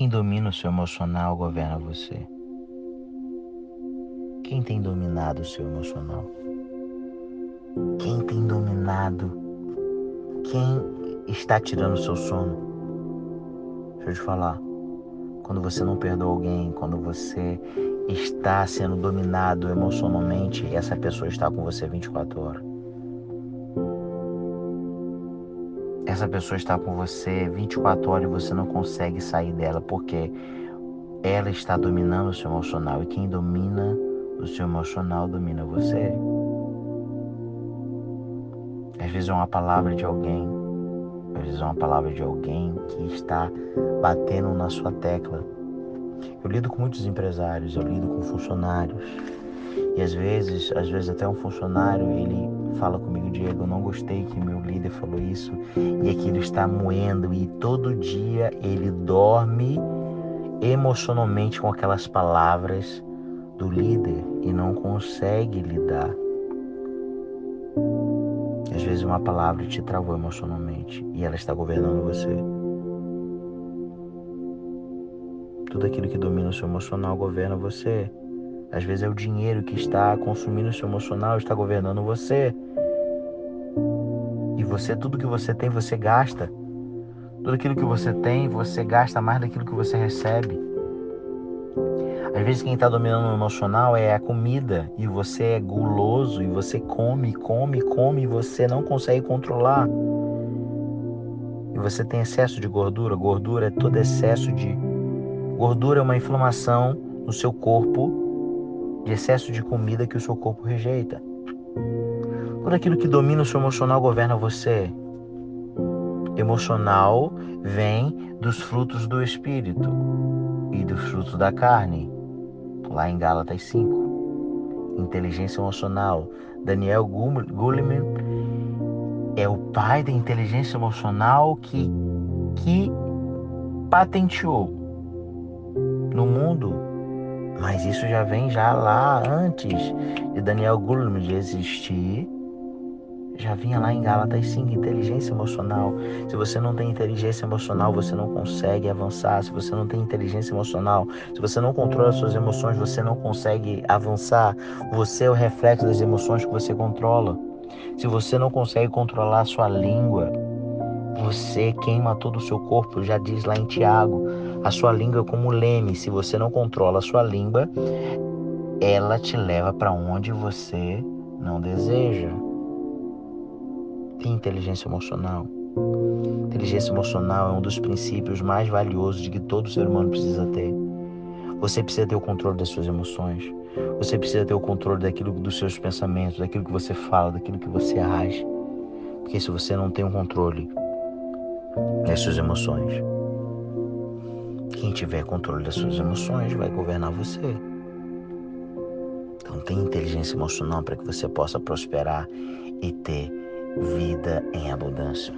Quem domina o seu emocional governa você. Quem tem dominado o seu emocional? Quem tem dominado? Quem está tirando o seu sono? Deixa eu te falar. Quando você não perdoa alguém, quando você está sendo dominado emocionalmente, essa pessoa está com você 24 horas. Essa pessoa está com você 24 horas e você não consegue sair dela porque ela está dominando o seu emocional e quem domina o seu emocional domina você. Às vezes é uma palavra de alguém, às vezes é uma palavra de alguém que está batendo na sua tecla. Eu lido com muitos empresários, eu lido com funcionários. E às vezes, às vezes até um funcionário, ele fala comigo, Diego, eu não gostei que meu líder falou isso, e aquilo está moendo e todo dia ele dorme emocionalmente com aquelas palavras do líder e não consegue lidar. Às vezes uma palavra te travou emocionalmente e ela está governando você. Tudo aquilo que domina o seu emocional governa você. Às vezes é o dinheiro que está consumindo o seu emocional, está governando você. E você, tudo que você tem, você gasta. Tudo aquilo que você tem, você gasta mais daquilo que você recebe. Às vezes quem está dominando o emocional é a comida e você é guloso e você come, come, come e você não consegue controlar. E você tem excesso de gordura. Gordura é todo excesso de. Gordura é uma inflamação no seu corpo de excesso de comida que o seu corpo rejeita. Tudo aquilo que domina o seu emocional governa você. Emocional vem dos frutos do espírito e dos frutos da carne lá em Gálatas 5. Inteligência emocional. Daniel Goleman é o pai da inteligência emocional que, que patenteou no mundo. Mas isso já vem já lá antes de Daniel Goleman de existir já vinha lá em Gálatas 5, inteligência emocional. Se você não tem inteligência emocional, você não consegue avançar. Se você não tem inteligência emocional, se você não controla suas emoções, você não consegue avançar. Você é o reflexo das emoções que você controla. Se você não consegue controlar sua língua, você queima todo o seu corpo, já diz lá em Tiago. A sua língua é como leme. Se você não controla a sua língua, ela te leva para onde você não deseja tem inteligência emocional. Inteligência emocional é um dos princípios mais valiosos de que todo ser humano precisa ter. Você precisa ter o controle das suas emoções. Você precisa ter o controle daquilo dos seus pensamentos, daquilo que você fala, daquilo que você age. Porque se você não tem o um controle das suas emoções, quem tiver controle das suas emoções vai governar você. Então tenha inteligência emocional para que você possa prosperar e ter vida em abundância.